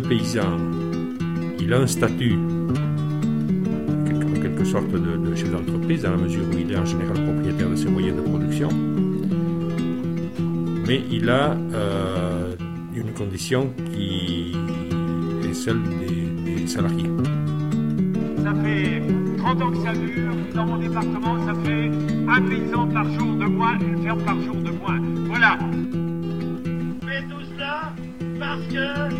le paysan, il a un statut, en quelque sorte, de, chef d'entreprise, dans la mesure où il est en général propriétaire de ses moyens de production, mais il a euh, une condition qui est celle des, salariés. Ça fait 30 ans que ça dure, dans mon département, ça fait un paysan par jour de moins, une ferme par jour de moins. Voilà. Mais tout cela parce que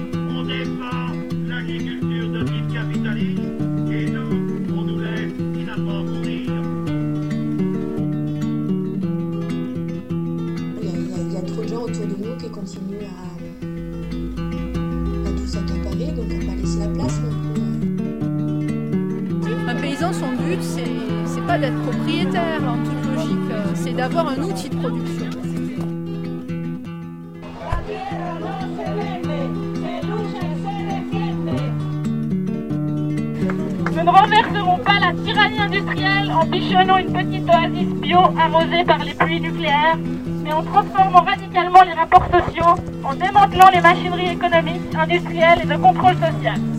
propriétaire en toute logique, c'est d'avoir un outil de production. Nous ne renverserons pas la tyrannie industrielle en bichonnant une petite oasis bio arrosée par les pluies nucléaires, mais en transformant radicalement les rapports sociaux, en démantelant les machineries économiques, industrielles et de contrôle social.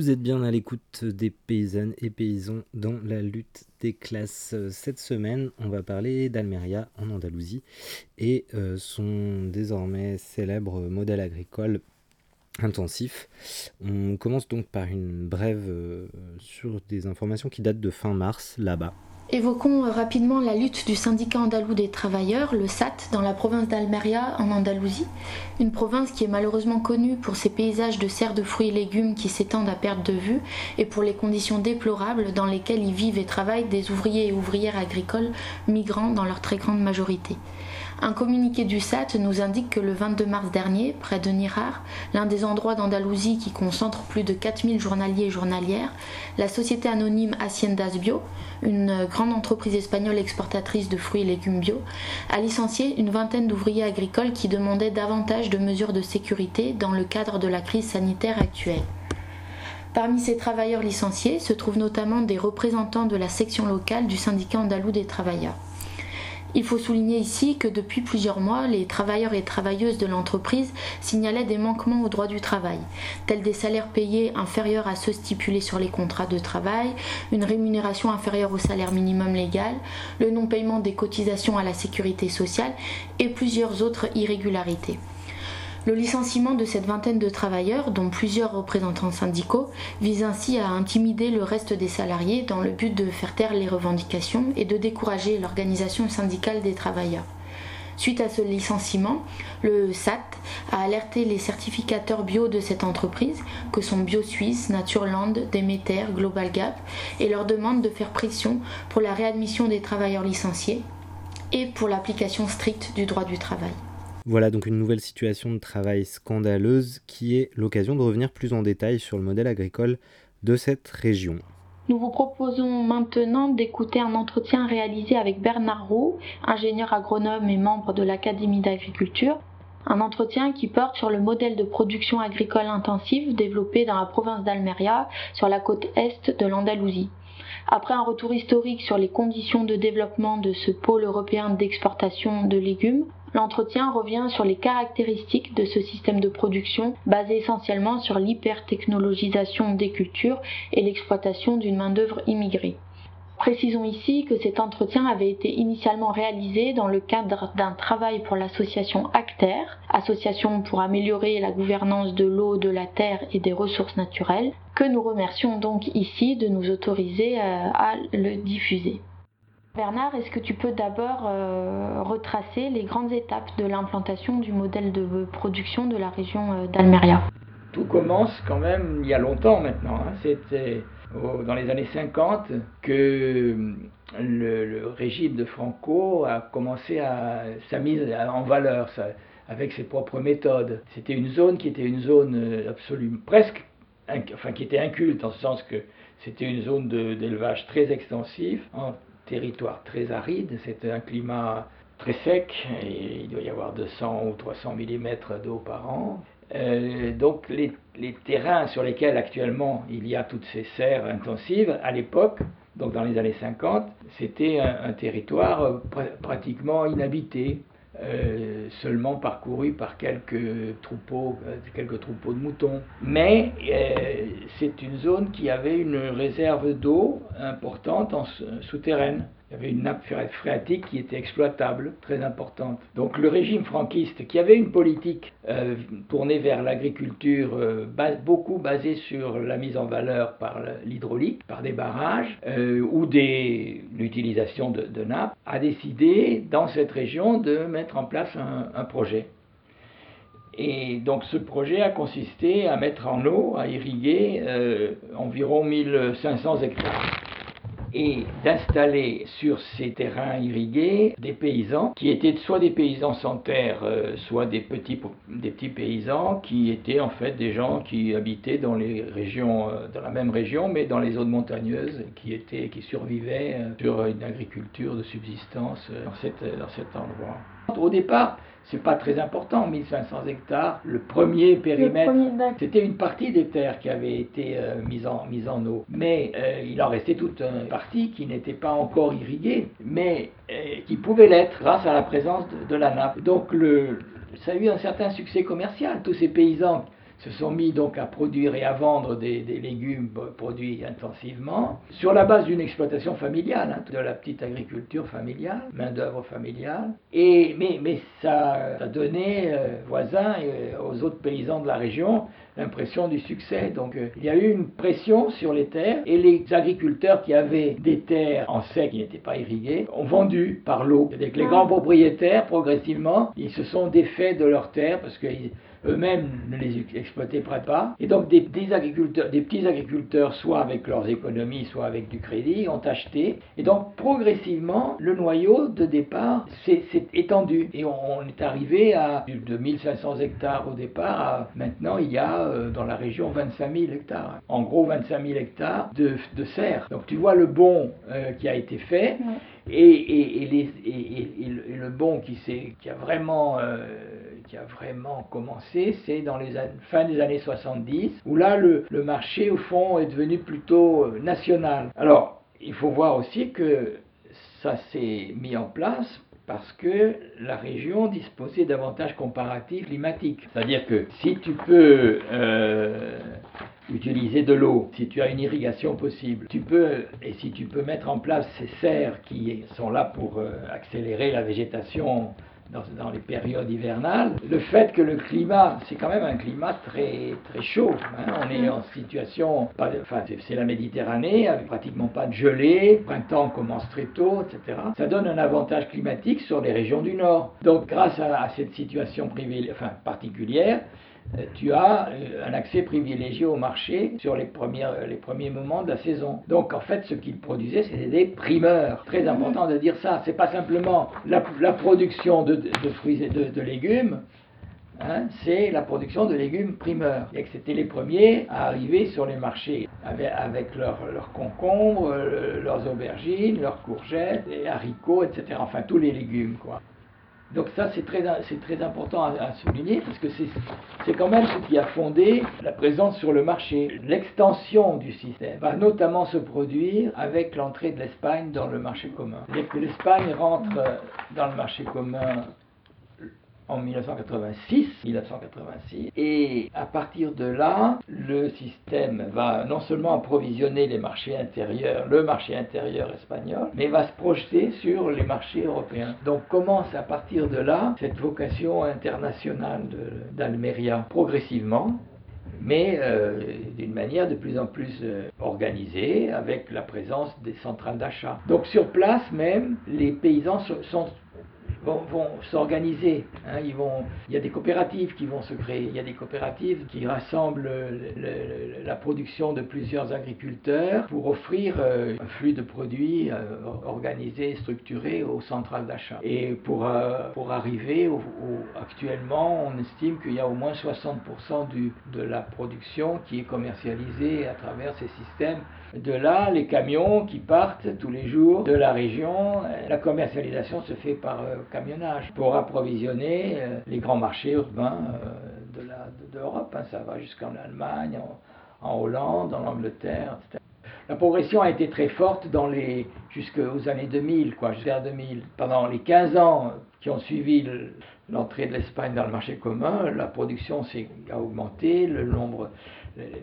Vous êtes bien à l'écoute des paysannes et paysans dans la lutte des classes. Cette semaine, on va parler d'Almeria en Andalousie et euh, son désormais célèbre modèle agricole intensif. On commence donc par une brève euh, sur des informations qui datent de fin mars là-bas. Évoquons euh, rapidement la lutte du syndicat andalou des travailleurs, le SAT, dans la province d'Almeria en Andalousie, une province qui est malheureusement connue pour ses paysages de serres de fruits et légumes qui s'étendent à perte de vue et pour les conditions déplorables dans lesquelles y vivent et travaillent des ouvriers et ouvrières agricoles migrants dans leur très grande majorité. Un communiqué du SAT nous indique que le 22 mars dernier, près de Nirar, l'un des endroits d'Andalousie qui concentre plus de 4000 journaliers et journalières, la société anonyme Haciendas Bio, une grande entreprise espagnole exportatrice de fruits et légumes bio, a licencié une vingtaine d'ouvriers agricoles qui demandaient davantage de mesures de sécurité dans le cadre de la crise sanitaire actuelle. Parmi ces travailleurs licenciés se trouvent notamment des représentants de la section locale du syndicat andalou des travailleurs. Il faut souligner ici que depuis plusieurs mois, les travailleurs et travailleuses de l'entreprise signalaient des manquements au droit du travail, tels des salaires payés inférieurs à ceux stipulés sur les contrats de travail, une rémunération inférieure au salaire minimum légal, le non-paiement des cotisations à la sécurité sociale et plusieurs autres irrégularités. Le licenciement de cette vingtaine de travailleurs, dont plusieurs représentants syndicaux, vise ainsi à intimider le reste des salariés dans le but de faire taire les revendications et de décourager l'organisation syndicale des travailleurs. Suite à ce licenciement, le SAT a alerté les certificateurs bio de cette entreprise, que sont BioSuisse, Natureland, Demeter, Global Gap, et leur demande de faire pression pour la réadmission des travailleurs licenciés et pour l'application stricte du droit du travail. Voilà donc une nouvelle situation de travail scandaleuse qui est l'occasion de revenir plus en détail sur le modèle agricole de cette région. Nous vous proposons maintenant d'écouter un entretien réalisé avec Bernard Roux, ingénieur agronome et membre de l'Académie d'agriculture. Un entretien qui porte sur le modèle de production agricole intensive développé dans la province d'Almeria, sur la côte est de l'Andalousie. Après un retour historique sur les conditions de développement de ce pôle européen d'exportation de légumes, L'entretien revient sur les caractéristiques de ce système de production basé essentiellement sur l'hypertechnologisation des cultures et l'exploitation d'une main-d'œuvre immigrée. Précisons ici que cet entretien avait été initialement réalisé dans le cadre d'un travail pour l'association ACTER, association pour améliorer la gouvernance de l'eau, de la terre et des ressources naturelles, que nous remercions donc ici de nous autoriser euh, à le diffuser. Bernard, est-ce que tu peux d'abord euh, retracer les grandes étapes de l'implantation du modèle de production de la région euh, d'Almeria? Tout commence quand même il y a longtemps maintenant. Hein. C'était dans les années 50 que le, régime de Franco a commencé à sa mise en valeur avec ses propres méthodes. C'était une zone qui était une zone euh, absolument presque, enfin qui était inculte en ce sens que c'était une zone d'élevage très extensif, territoire très aride, c'est un climat très sec, il doit y avoir 200 ou 300 mm d'eau par an. Euh, donc les, terrains sur lesquels actuellement il y a toutes ces serres intensives, à l'époque, donc dans les années 50, c'était un, territoire pr pratiquement inhabité. Euh, seulement parcouru par quelques troupeaux, euh, de moutons. Mais euh, c'est une zone qui avait une réserve d'eau importante en souterraine. Il y avait une nappe phréatique qui était exploitable, très importante. Donc le régime franquiste, qui avait une politique euh, tournée vers l'agriculture, euh, beaucoup basée sur la mise en valeur par l'hydraulique, par des barrages euh, ou l'utilisation de, nappes, a décidé dans cette région de mettre en place un, projet. Et donc ce projet a consisté à mettre en eau, à irriguer environ 1500 hectares et d'installer sur ces terrains irrigués des paysans qui étaient soit des paysans sans terre, euh, soit des petits, paysans qui étaient en fait des gens qui habitaient dans les régions, euh, dans la même région, mais dans les zones montagneuses, qui étaient, qui survivaient euh, sur une agriculture de subsistance dans, dans cet endroit. Au départ, c'est pas très important, 1500 hectares. Le premier périmètre, c'était une partie des terres qui avait été euh, mise, en, mise en eau. Mais euh, il en restait toute une partie qui n'était pas encore irriguée, mais euh, qui pouvait l'être grâce à la présence de, de la nappe. Donc le, ça a eu un certain succès commercial. Tous ces paysans se sont mis donc à produire et à vendre des, des légumes produits intensivement sur la base d'une exploitation familiale, hein, de la petite agriculture familiale, main-d'œuvre familiale. Et, mais, mais ça a donné euh, voisins et aux autres paysans de la région l'impression du succès. Donc euh, il y a eu une pression sur les terres et les agriculteurs qui avaient des terres en sec qui n'étaient pas irriguées ont vendu par l'eau. C'est-à-dire que les grands propriétaires, progressivement, ils se sont défaits de leurs terres parce qu'ils eux-mêmes ne les exploitaient pas. Et donc des, des, agriculteurs, des petits agriculteurs, soit avec leurs économies, soit avec du crédit, ont acheté. Et donc progressivement, le noyau de départ s'est étendu. Et on, on, est arrivé à de 1500 hectares au départ à maintenant il y a euh, dans la région 25 000 hectares. En gros 25 000 hectares de, de serres. Donc tu vois le bon euh, qui a été fait. Ouais. Et, et, et, les, et, le, le, bon qui, qui, a vraiment, euh, qui a vraiment commencé, c'est dans les années, fin des années 70, où là, le, le, marché, au fond, est devenu plutôt euh, national. Alors, il faut voir aussi que ça s'est mis en place parce que la région disposait d'avantages comparatifs climatiques. C'est-à-dire que si tu peux euh, utiliser de l'eau, si tu as une irrigation possible, tu peux, et si tu peux mettre en place ces serres qui sont là pour euh, accélérer la végétation dans, les périodes hivernales, le fait que le climat, c'est quand même un climat très, très chaud. Hein, on est en situation, enfin c'est la Méditerranée, avec pratiquement pas de gelée, printemps commence très tôt, etc. Ça donne un avantage climatique sur les régions du nord. Donc grâce à, à cette situation enfin, particulière, tu as un accès privilégié au marché sur les, premières, les premiers moments de la saison. Donc en fait, ce qu'ils produisaient, c'était des primeurs. Très important de dire ça. C'est pas simplement la, la production de, de, fruits et de, de légumes. Hein, c'est la production de légumes primeurs. Et que c'était les premiers à arriver sur les marchés avec, avec leurs leur concombres, leurs aubergines, leurs courgettes, et haricots, etc. Enfin, tous les légumes, quoi. Donc ça, c'est très, important à, souligner parce que c'est quand même ce qui a fondé la présence sur le marché. L'extension du système va notamment se produire avec l'entrée de l'Espagne dans le marché commun. Que l'Espagne rentre dans le marché commun en 1986, 1986, et à partir de là, le système va non seulement approvisionner les marchés intérieurs, le marché intérieur espagnol, mais va se projeter sur les marchés européens. Donc commence à partir de là cette vocation internationale d'Almeria progressivement, mais euh, d'une manière de plus en plus euh, organisée, avec la présence des centrales d'achat. Donc sur place même, les paysans sont vont, s'organiser. Hein, il y a des coopératives qui vont se créer. Il y a des coopératives qui rassemblent le, le, la production de plusieurs agriculteurs pour offrir euh, un flux de produits euh, organisé, structuré aux centrales d'achat. Et pour, euh, pour arriver actuellement, on estime qu'il y a au moins 60% du, de la production qui est commercialisée à travers ces systèmes de là, les camions qui partent tous les jours de la région, la commercialisation se fait par euh, camionnage pour approvisionner euh, les grands marchés urbains euh, de l'Europe. hein, ça va jusqu'en Allemagne, en, Hollande, en Angleterre, etc. La progression a été très forte dans les jusqu'aux années 2000, quoi, jusqu'à 2000. Pendant les 15 ans qui ont suivi le- l'entrée de l'Espagne dans le marché commun, la production a augmenté, le nombre,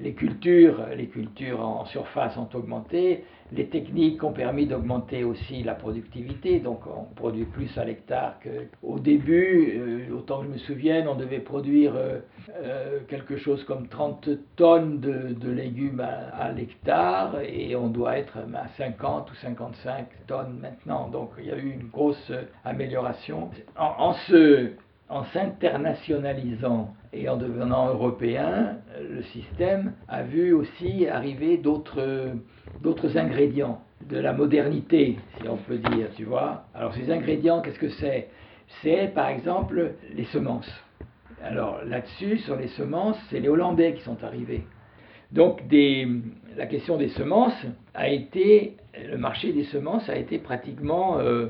les cultures, les cultures en surface ont augmenté, les techniques ont permis d'augmenter aussi la productivité, donc on produit plus à l'hectare qu'au début. euh, autant que je me souvienne, on devait produire euh, euh, quelque chose comme 30 tonnes de, légumes à, l'hectare et on doit être à 50 ou 55 tonnes maintenant. Donc il y a eu une grosse amélioration. En, se- en s'internationalisant et en devenant européen, le système a vu aussi arriver d'autres ingrédients, de la modernité, si on peut dire, tu vois. Alors ces ingrédients, qu'est-ce que c'est? C'est par exemple les semences. Alors là-dessus, sur les semences, c'est les Hollandais qui sont arrivés. Donc la question des semences a été, le marché des semences a été pratiquement euh,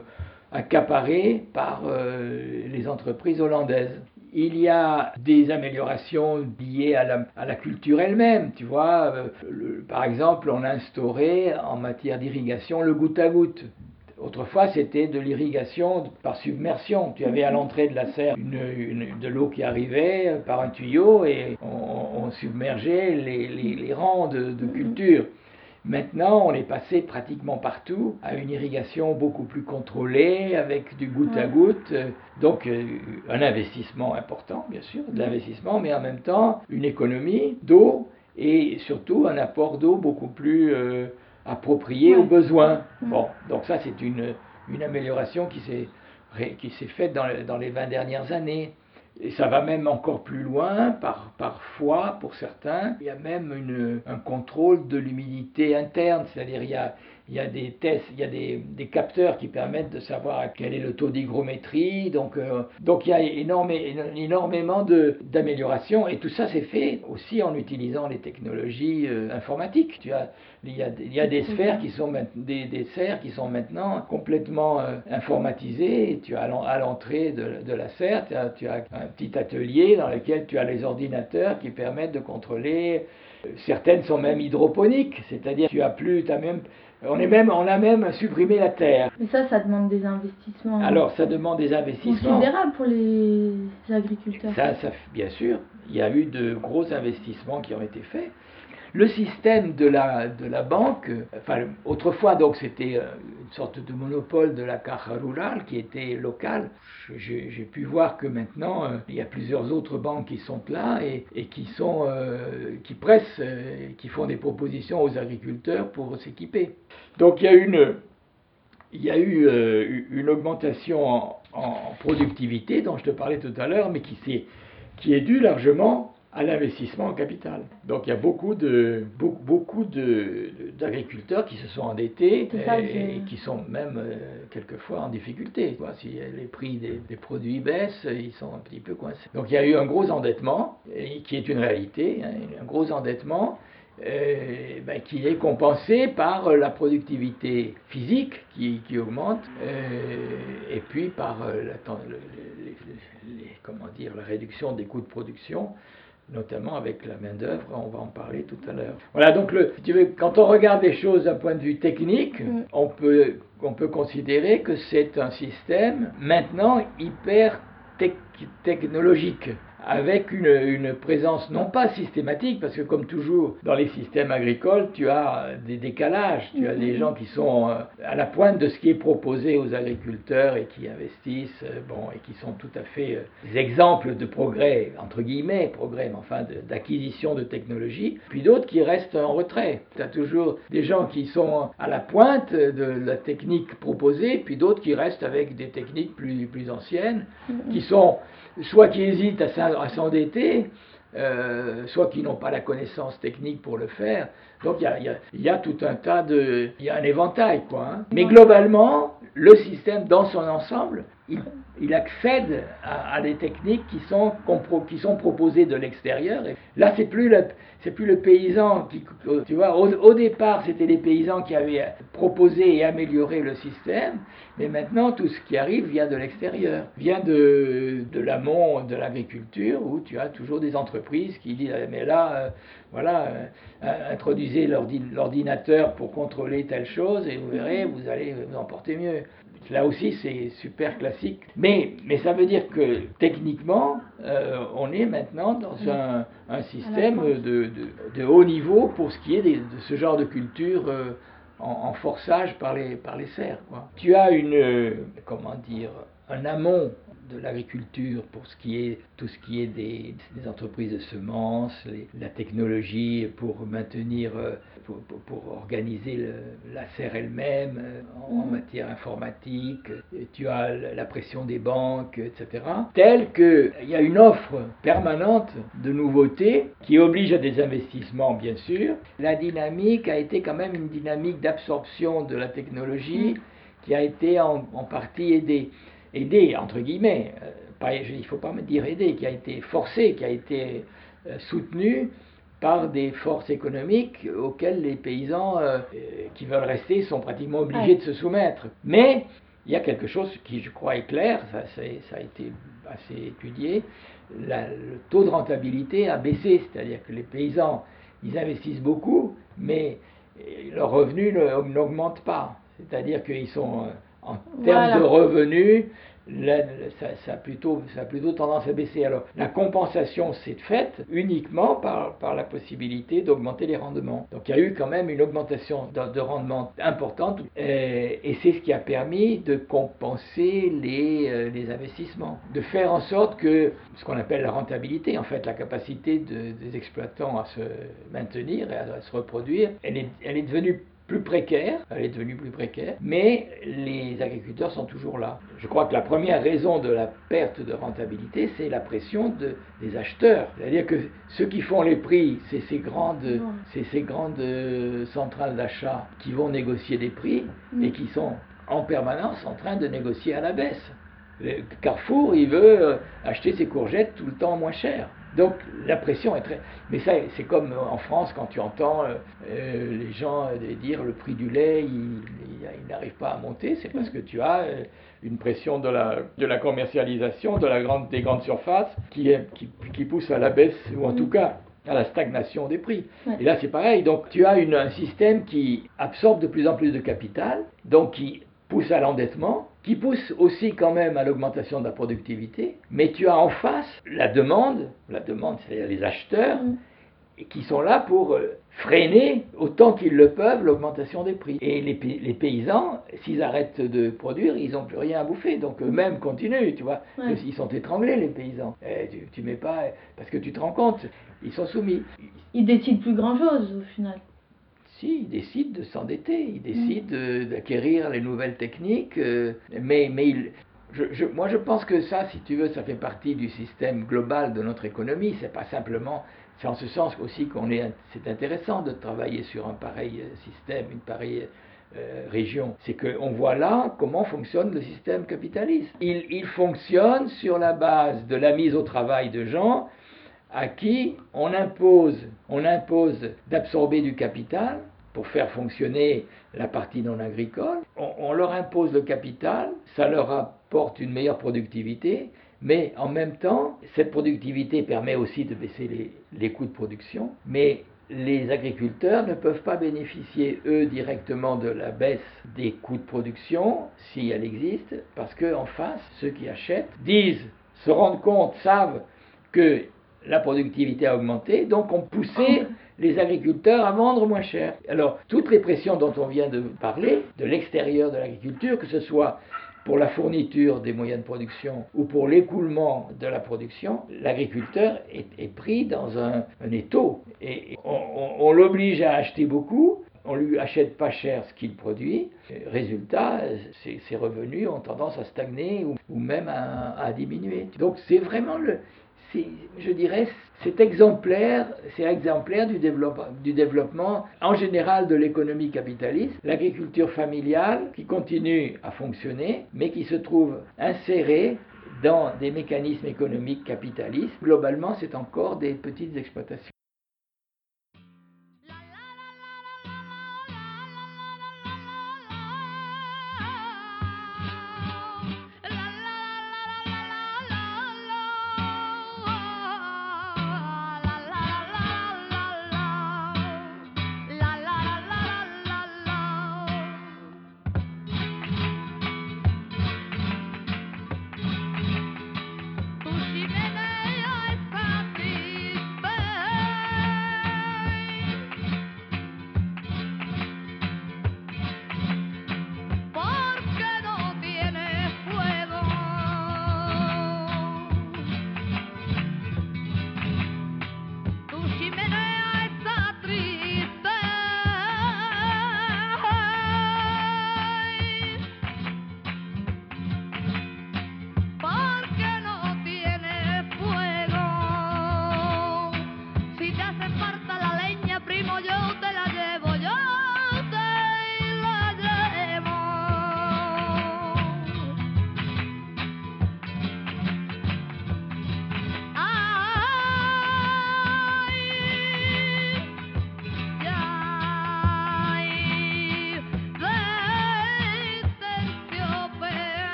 accaparé par euh, les entreprises hollandaises. Il y a des améliorations liées à la, culture elle-même, tu vois. euh, par exemple, on a instauré en matière d'irrigation le goutte à goutte. Autrefois, c'était de l'irrigation par submersion. Tu avais à l'entrée de la serre de l'eau qui arrivait par un tuyau et on, submergeait les, rangs de culture. Maintenant, on est passé pratiquement partout à une irrigation beaucoup plus contrôlée, avec du goutte à goutte. Donc, euh, un investissement important, bien sûr, de l'investissement, mais en même temps, une économie d'eau et surtout un apport d'eau beaucoup plus euh, approprié aux besoins. Bon, donc ça, c'est une, une amélioration qui s'est ré- qui s'est faite dans, le- dans les 20 dernières années. Et ça va même encore plus loin, par, parfois, pour certains, il y a même une- un contrôle de l'humidité interne, c'est-à-dire il y a, il y a des tests, il y a des, des capteurs qui permettent de savoir quel est le taux d'hygrométrie, donc, euh, donc il y a énorme- énormément d'améliorations, et tout ça c'est fait aussi en utilisant les technologies euh, informatiques. Tu as, il, y a, il y a des sphères qui sont des, des serres qui sont maintenant complètement euh, informatisées. Tu as à l'en- à l'entrée de, de la serre, tu as, tu as un petit atelier dans lequel tu as les ordinateurs qui permettent de contrôler. Certaines sont même hydroponiques, c'est-à-dire tu as plus, tu as même, on est même, on a même supprimé la terre. Mais ça, ça demande des investissements Alors ça demande des investissements. considérables pour les agriculteurs. Ça, ça, bien sûr, il y a eu de gros investissements qui ont été faits. Le système de la, de la banque, enfin, autrefois, donc, c'était euh, une sorte de monopole de la caja rurale qui était locale. J'ai pu voir que maintenant, euh, il y a plusieurs autres banques qui sont là et, qui, sont, euh, qui pressent, qui font des propositions aux agriculteurs pour s'équiper. Donc, il y a une, il y a eu une augmentation en, en productivité dont je te parlais tout à l'heure, mais qui, s'est- qui est due largement à l'investissement en capital. Donc il y a beaucoup de beaucoup, beaucoup de- d'agriculteurs qui se sont endettés ça et, qui sont même euh, quelquefois en difficulté. Si les prix des, des produits baissent, ils sont un petit peu coincés. Donc il y a eu un gros endettement, et qui est une réalité, hein, un gros endettement euh, ben, qui est compensé par euh, la productivité physique qui, qui augmente euh, et puis par euh, la, les- les- comment dire, la réduction des coûts de production notamment avec la main-d'œuvre, on va en parler tout à l'heure. Voilà, donc le, si tu veux, quand on regarde les choses d'un point de vue technique, Mm. on, peut, on peut considérer que c'est un système maintenant hyper tec- technologique, avec une, une présence non pas systématique, parce que comme toujours dans les systèmes agricoles, tu as des décalages, tu as des Mhm. gens qui sont euh, à la pointe de ce qui est proposé aux agriculteurs et qui investissent, euh, bon, et qui sont tout à fait euh, des exemples de progrès, entre guillemets, progrès, mais enfin de- d'acquisition de, technologie, puis d'autres qui restent en retrait. Tu as toujours des gens qui sont à la pointe de la technique proposée, puis d'autres qui restent avec des techniques plus, plus anciennes, qui sont soit qui hésitent à s'en- à s'endetter, euh, soit qui n'ont pas la connaissance technique pour le faire. Donc y y il y a tout un tas de... Il y a un éventail, quoi. hein. Mais globalement, le système dans son ensemble il, accède à, des techniques qui sont, qui sont proposées de l'extérieur. Là, c'est plus le, c'est plus le paysan qui, tu vois, au, départ, c'était les paysans qui avaient proposé et amélioré le système, mais maintenant, tout ce qui arrive vient de l'extérieur, vient de, de l'amont de l'agriculture, où tu as toujours des entreprises qui disent, mais là, euh, voilà, euh, introduisez l'ordinateur pour contrôler telle chose, et vous verrez, vous allez vous en porter mieux. Là aussi, c'est super classique. Mais, mais ça veut dire que techniquement, euh, on est maintenant dans un, un système de, de, haut niveau pour ce qui est de ce genre de culture euh, en, forçage par les, par les serres. Quoi. Tu as une, euh, comment dire, un amont de l'agriculture pour ce qui est tout ce qui est des, entreprises de semences, la technologie pour maintenir, euh, pour, organiser la serre elle-même euh, en, mm. matière informatique. tu as la pression des banques, etc. Tel qu'il y a une offre permanente de nouveautés qui oblige à des investissements, bien sûr. La dynamique a été quand même une dynamique d'absorption de la technologie mm. qui a été en partie aidée aidé, entre guillemets, euh, pas, il ne faut pas me dire aidé, qui a été forcé, qui a été euh, soutenu par des forces économiques auxquelles les paysans euh, qui veulent rester sont pratiquement obligés de se soumettre. Mais il y a quelque chose qui, je crois, est clair, ça, ça a été assez étudié, le taux de rentabilité a baissé, c'est-à-dire que les paysans, ils investissent beaucoup, mais leurs revenus n'augmentent pas. C'est-à-dire qu'ils sont en termes de revenus, ça, a plutôt, ça a plutôt tendance à baisser. Alors, la compensation s'est faite uniquement par, par la possibilité d'augmenter les rendements. Donc, il y a eu quand même une augmentation de, rendement importante et, c'est ce qui a permis de compenser les, euh, les, investissements, de faire en sorte que ce qu'on appelle la rentabilité, en fait, la capacité des exploitants à se maintenir et à, se reproduire, elle est, elle est devenue plus précaire, elle est devenue plus précaire, mais les agriculteurs sont toujours là. Je crois que la première raison de la perte de rentabilité, c'est la pression de, des acheteurs. C'est-à-dire que ceux qui font les prix, c'est ces grandes, ces grandes euh, centrales d'achat qui vont négocier des prix mm. et qui sont en permanence en train de négocier à la baisse. Carrefour, il veut euh, acheter ses courgettes tout le temps moins cher. Donc la pression est très... Mais ça, c'est comme en France quand tu entends euh, euh, les gens dire le prix du lait, il, n'arrive pas à monter, c'est parce que tu as une pression de la, de la commercialisation de la grande, des grandes surfaces qui, est, qui, qui pousse à la baisse, ou en tout cas à la stagnation des prix. Et là, c'est pareil. Donc, tu as une, un système qui absorbe de plus en plus de capital, donc qui pousse à l'endettement, qui pousse aussi quand même à l'augmentation de la productivité, mais tu as en face la demande, la demande c'est-à-dire les acheteurs, mm. qui sont là pour euh, freiner autant qu'ils le peuvent l'augmentation des prix. Et les, les paysans, s'ils arrêtent de produire, ils n'ont plus rien à bouffer, donc eux-mêmes continuent, tu vois. Ils sont étranglés les paysans. Et tu, tu mets pas, parce que tu te rends compte, ils sont soumis. Ils décident plus grand-chose au final. Si, ils décident de s'endetter, ils décident mm. d'acquérir les nouvelles techniques, euh, mais, mais je, moi je pense que ça, si tu veux, ça fait partie du système global de notre économie. C'est pas simplement, c'est en ce sens aussi qu'on est, c'est intéressant de travailler sur un pareil euh, système, une pareille euh, région. C'est qu'on voit là comment fonctionne le système capitaliste. Il, il fonctionne sur la base de la mise au travail de gens à qui on impose, on impose d'absorber du capital pour faire fonctionner la partie non agricole. On, leur impose le capital, ça leur apporte une meilleure productivité, mais en même temps, cette productivité permet aussi de baisser les, les coûts de production, mais les agriculteurs ne peuvent pas bénéficier, eux, directement de la baisse des coûts de production, si elle existe, parce qu'en face, ceux qui achètent disent, se rendent compte, savent que la productivité a augmenté, donc on poussait les agriculteurs à vendre moins cher. Alors, toutes les pressions dont on vient de parler, de l'extérieur de l'agriculture, que ce soit pour la fourniture des moyens de production ou pour l'écoulement de la production, l'agriculteur est, pris dans un, étau. Et on, l'oblige à acheter beaucoup, on lui achète pas cher ce qu'il produit. Résultat, ses, revenus ont tendance à stagner ou, même à, à diminuer. Donc c'est vraiment le, je dirais, c'est exemplaire, c'est exemplaire du, du développement en général de l'économie capitaliste, l'agriculture familiale qui continue à fonctionner, mais qui se trouve insérée dans des mécanismes économiques capitalistes. Globalement, c'est encore des petites exploitations.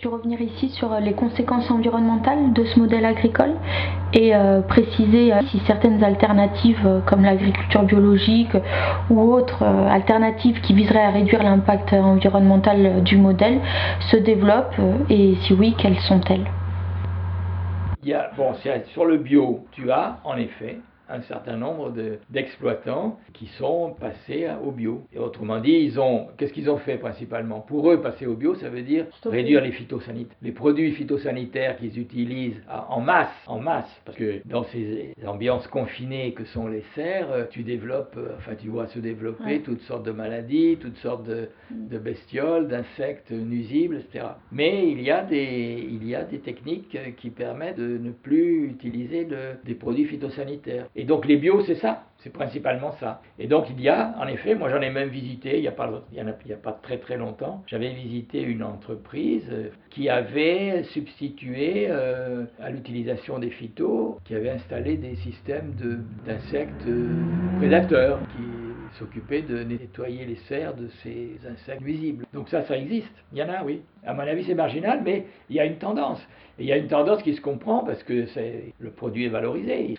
Tu revenir ici sur les conséquences environnementales de ce modèle agricole et euh, préciser euh, si certaines alternatives euh, comme l'agriculture biologique ou autres alternatives qui viseraient à réduire l'impact environnemental du modèle se développent et si oui, quelles sont-elles? Il bon, sur le bio, tu as en effet un certain nombre d'exploitants qui sont passés au bio. Et autrement dit, ils ont, qu'est-ce qu'ils ont fait principalement? Pour eux, passer au bio, ça veut dire réduire les phytosanitaires, les produits phytosanitaires qu'ils utilisent en masse, en masse, parce que dans ces ambiances confinées que sont les serres, euh, tu développes, euh, enfin tu vois se développer toutes sortes de maladies, toutes sortes de, de bestioles, d'insectes nuisibles, etc. Mais il y a des, il y a des techniques euh, qui permettent de ne plus utiliser des produits phytosanitaires. Et donc les bio, c'est ça, c'est principalement ça. Et donc il y a, en effet, moi j'en ai même visité, il n'y a, a, pas très très longtemps, j'avais visité une entreprise euh, qui avait substitué euh, à l'utilisation des phytos, qui avait installé des systèmes d'insectes euh, prédateurs qui s'occupaient de nettoyer les serres de ces insectes nuisibles. Donc ça, ça existe. Il y en a, oui. À mon avis, c'est marginal, mais il y a une tendance. Et il y a une tendance qui se comprend parce que le produit est valorisé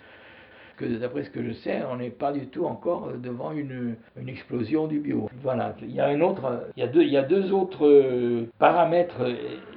d'après ce que je sais, on n'est pas du tout encore devant une, une, explosion du bio. Voilà, il y a un autre, il y a deux, il y a deux autres euh, paramètres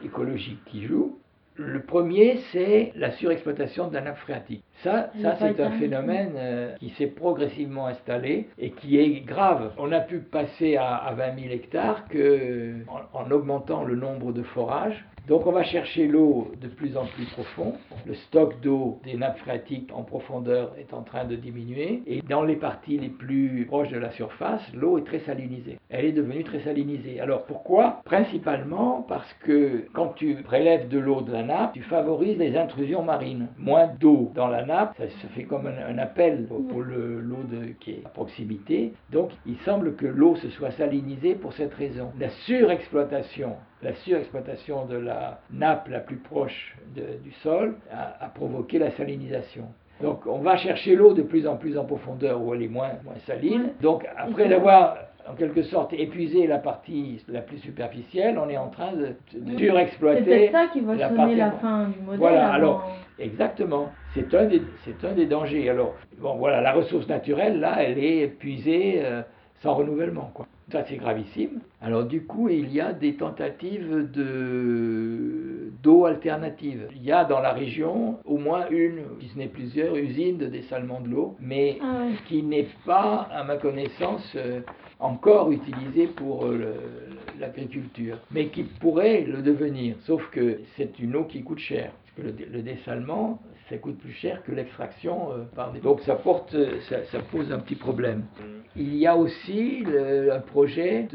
écologiques qui jouent. Le premier, c'est la surexploitation de la nappe phréatique. Ça, ça c'est un phénomène euh, qui s'est progressivement installé et qui est grave. On a pu passer à, 20 000 hectares que, en augmentant le nombre de forages, donc on va chercher l'eau de plus en plus profond. Le stock d'eau des nappes phréatiques en profondeur est en train de diminuer. Et dans les parties les plus proches de la surface, l'eau est très salinisée. Elle est devenue très salinisée. Alors pourquoi? Principalement parce que quand tu prélèves de l'eau d'un nappe, tu favorises les intrusions marines. Moins d'eau dans la nappe, ça se fait comme un, appel pour, l'eau qui est à proximité. Donc il semble que l'eau se soit salinisée pour cette raison. La surexploitation la surexploitation de la nappe la plus proche du sol a, provoqué la salinisation. Donc on va chercher l'eau de plus en plus en profondeur où elle est moins, moins saline. Donc après avoir en quelque sorte épuisé la partie la plus superficielle, on est en train de, surexploiter. C'est ça qui va sonner la fin du modèle. Voilà, alors exactement. C'est un, des, un des dangers. Alors, bon, voilà, la ressource naturelle, là, elle est épuisée euh, sans renouvellement. Quoi. Ça, c'est gravissime. Alors, du coup, il y a des tentatives de, d'eau alternative. Il y a dans la région au moins une, si ce n'est plusieurs, usines de dessalement de l'eau, mais ah qui n'est pas, à ma connaissance, euh, encore utilisée pour euh, l'agriculture, mais qui pourrait le devenir. Sauf que c'est une eau qui coûte cher. Parce que le, dessalement, ça coûte plus cher que l'extraction euh, par des... Donc ça, porte, ça, pose un petit problème. Il y a aussi un projet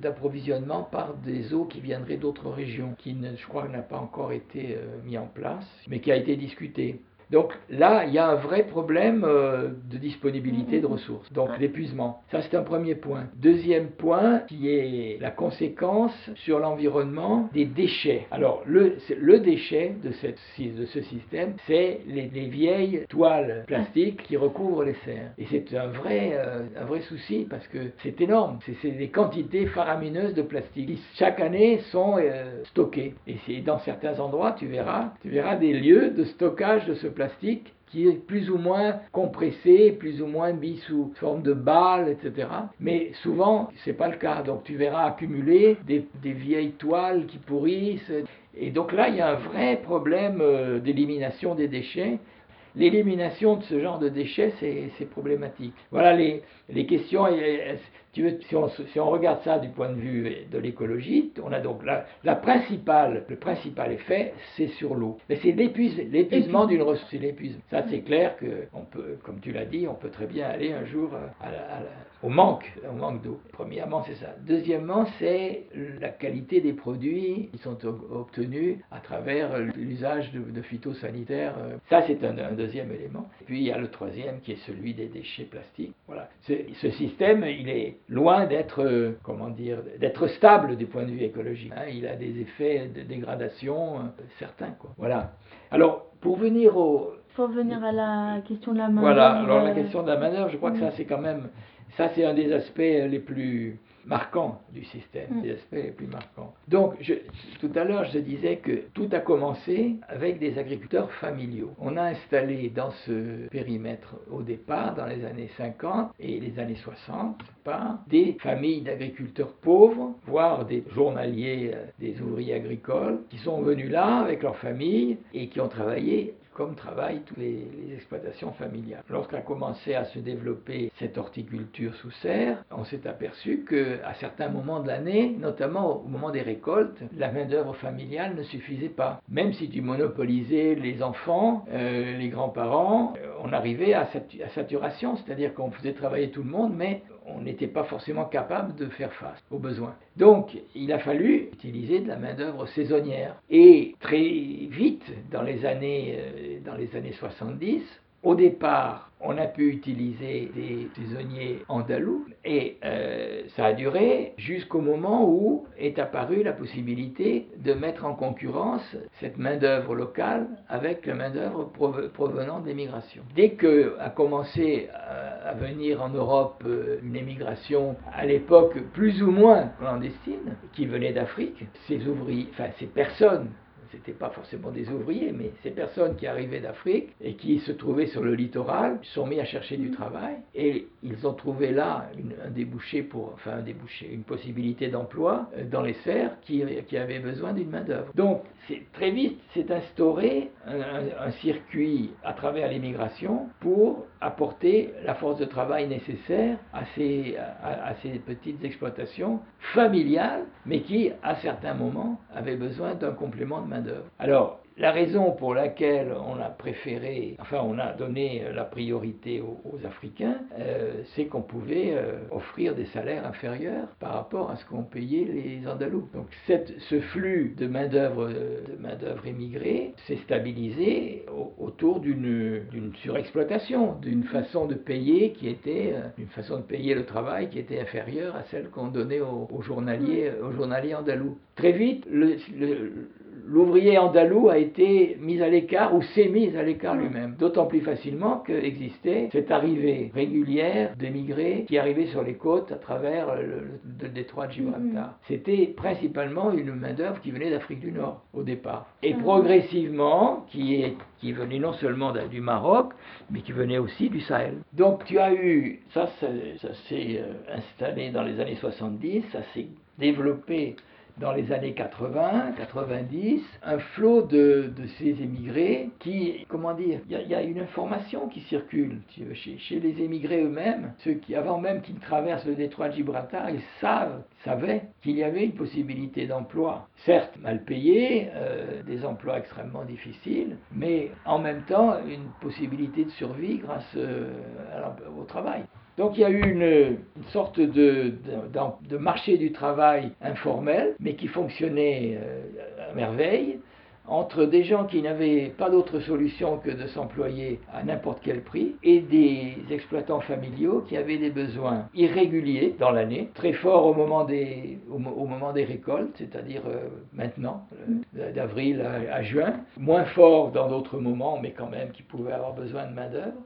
d'approvisionnement par des eaux qui viendraient d'autres régions, qui ne, je crois n'a pas encore été euh, mis en place, mais qui a été discuté. Donc là, il y a un vrai problème euh, de disponibilité de ressources, donc l'épuisement. Ça, c'est un premier point. Deuxième point, qui est la conséquence sur l'environnement des déchets. Alors, le, le déchet de, cette, de ce système, c'est les, vieilles toiles plastiques qui recouvrent les serres. Et c'est un vrai, euh, un vrai souci parce que c'est énorme. C'est des quantités faramineuses de plastique qui, chaque année, sont euh, stockées. Et dans certains endroits, tu verras, tu verras des lieux de stockage de ce plastique qui est plus ou moins compressé, plus ou moins mis sous forme de balles, etc. Mais souvent, c'est pas le cas. Donc tu verras accumuler des, vieilles toiles qui pourrissent. Et donc là, il y a un vrai problème euh, d'élimination des déchets. L'élimination de ce genre de déchets, c'est problématique. Voilà les questions si, on, regarde ça du point de vue de l'écologie, on a donc la, la, principale, le principal effet, c'est sur l'eau. Mais c'est l'épuisement d'une ressource. Ça, c'est clair que, on peut, comme tu l'as dit, on peut très bien aller un jour au manque, manque d'eau. Premièrement, c'est ça. Deuxièmement, c'est la qualité des produits qui sont obtenus à travers l'usage de, phytosanitaires. Ça, c'est un, un, deuxième élément. Et puis, il y a le troisième qui est celui des déchets plastiques. Voilà. Ce système, il est loin d'être, euh, comment dire, d'être stable du point de vue écologique. Hein. il a des effets de dégradation euh, certains. Quoi. Voilà. Alors, pour venir au... Pour venir à la question de la main Voilà, alors la euh, question de la main je crois que ça c'est quand même, ça c'est un des aspects les plus marquants du système, mm. des aspects les plus marquants. Donc, je, tout à l'heure, je disais que tout a commencé avec des agriculteurs familiaux. On a installé dans ce périmètre au départ, dans les années 50 et les années 60, pas, des familles d'agriculteurs pauvres, voire des journaliers, euh, des ouvriers agricoles, qui sont venus là avec leur famille et qui ont travaillé comme travaillent toutes les, exploitations familiales. Lorsqu'a commencé à se développer cette horticulture sous serre, on s'est aperçu qu'à certains moments de l'année, notamment au moment des récoltes, la main-d'œuvre familiale ne suffisait pas. Même si tu monopolisais les enfants, euh, les grands-parents, euh, on arrivait à, à saturation, c'est-à-dire qu'on faisait travailler tout le monde, mais on n'était pas forcément capable de faire face aux besoins. Donc, il a fallu utiliser de la main-d'œuvre saisonnière. Et très vite, dans les années, euh, dans les années 70, au départ, on a pu utiliser des saisonniers andalous et euh, ça a duré jusqu'au moment où est apparue la possibilité de mettre en concurrence cette main-d'œuvre locale avec la main-d'œuvre provenant des migrations. Dès que a commencé à, venir en Europe euh, une émigration à l'époque plus ou moins clandestine qui venait d'Afrique, ces ouvriers, enfin ces personnes n'étaient pas forcément des ouvriers, mais ces personnes qui arrivaient d'Afrique et qui se trouvaient sur le littoral sont mis à chercher du travail. Et ils ont trouvé là un débouché pour, enfin un débouché, une possibilité d'emploi euh, dans les serres qui, avaient besoin d'une main d'œuvre. Donc très vite s'est instauré un, circuit à travers l'immigration pour apporter la force de travail nécessaire à ces, à ces petites exploitations familiales, mais qui à certains moments avaient besoin d'un complément de main main-d'œuvre. Alors, la raison pour laquelle on a préféré, enfin on a donné la priorité aux, Africains, euh, c'est qu'on pouvait euh, offrir des salaires inférieurs par rapport à ce qu'ont payé les Andalous. Donc cette, ce flux de main-d'œuvre de main d'œuvre émigrée s'est stabilisé autour d'une surexploitation, d'une façon de payer qui était euh, une façon de payer le travail qui était inférieure à celle qu'on donnait aux, journaliers, aux journaliers andalous. Très vite, le, l'ouvrier andalou a été mis à l'écart ou s'est mis à l'écart lui-même, d'autant plus facilement qu'existait cette arrivée régulière d'émigrés qui arrivaient sur les côtes à travers le, détroit de Gibraltar. Mhm. C'était principalement une main-d'œuvre qui venait d'Afrique du Nord au départ. Et progressivement, qui, est, qui venait non seulement du Maroc, mais qui venait aussi du Sahel. Donc tu as eu, ça, ça, ça s'est euh, installé dans les années 70, ça s'est développé dans les années 80, 90, un flot de, ces émigrés qui, comment dire, il y, a une information qui circule chez, chez les émigrés eux-mêmes, ceux qui, avant même qu'ils traversent le détroit de Gibraltar, ils savent, savaient qu'il y avait une possibilité d'emploi, certes mal payé, euh, des emplois extrêmement difficiles, mais en même temps une possibilité de survie grâce euh, au travail. Donc il y a eu une, sorte de, marché du travail informel, mais qui fonctionnait euh, à merveille, entre des gens qui n'avaient pas d'autre solution que de s'employer à n'importe quel prix et des exploitants familiaux qui avaient des besoins irréguliers dans l'année, très forts au moment des, au, moment des récoltes, c'est-à-dire euh, maintenant, euh, d'avril à, à, juin, moins forts dans d'autres moments, mais quand même qui pouvaient avoir besoin de main-d'œuvre.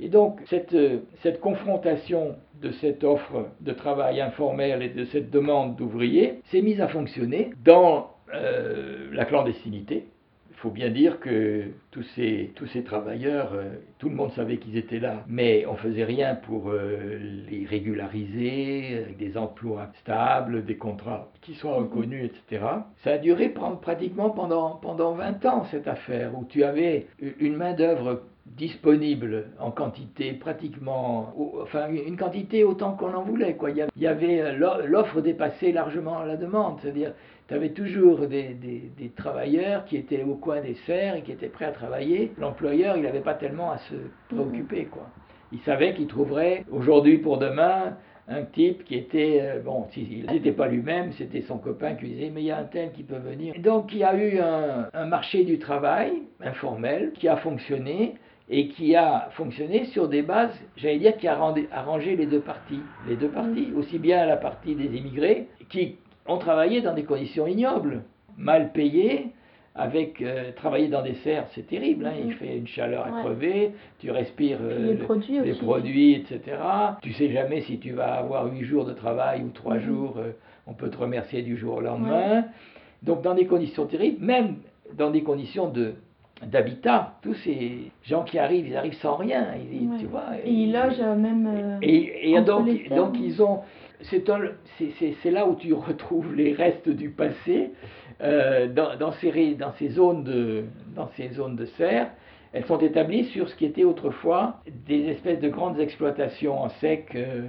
Et donc, cette, cette, confrontation de cette offre de travail informel et de cette demande d'ouvriers s'est mise à fonctionner dans euh, la clandestinité. Il faut bien dire que tous ces, tous ces travailleurs, euh, tout le monde savait qu'ils étaient là, mais on faisait rien pour euh, les régulariser, avec des emplois stables, des contrats qui soient reconnus, etc. Ça a duré pratiquement pendant, pendant 20 ans, cette affaire, où tu avais une main-d'œuvre disponible en quantité pratiquement, enfin une quantité autant qu'on en voulait. Quoi. Il y avait euh, l'offre dépassait largement la demande, c'est-à-dire tu avais toujours des, des, travailleurs qui étaient au coin des serres et qui étaient prêts à travailler. L'employeur, il n'avait pas tellement à se préoccuper. Quoi. Il savait qu'il trouverait aujourd'hui pour demain un type qui était, euh, bon, s'il n'était pas lui-même, c'était son copain qui disait, mais il y a un tel qui peut venir. donc il y a eu un, un marché du travail informel qui a fonctionné et qui a fonctionné sur des bases, j'allais dire, qui a arrangé les deux parties. Les deux parties, mm. aussi bien la partie des immigrés, qui ont travaillé dans des conditions ignobles, mal payées, avec euh, travailler dans des serres, c'est terrible, hein, il mm. fait une chaleur à crever, tu respires euh, les, produits, les produits, etc. Tu sais jamais si tu vas avoir huit jours de travail ou trois mm. jours, euh, on peut te remercier du jour au lendemain. Donc dans des conditions terribles, même dans des conditions de d'habitat. Tous ces gens qui arrivent, ils arrivent sans rien. Ils, tu vois, et ils logent même. Euh, et, donc, donc ils ont. C'est là où tu retrouves les restes du passé euh, dans, dans, ces, dans, ces zones de, dans ces zones de serre. Elles sont établies sur ce qui était autrefois des espèces de grandes exploitations en sec euh,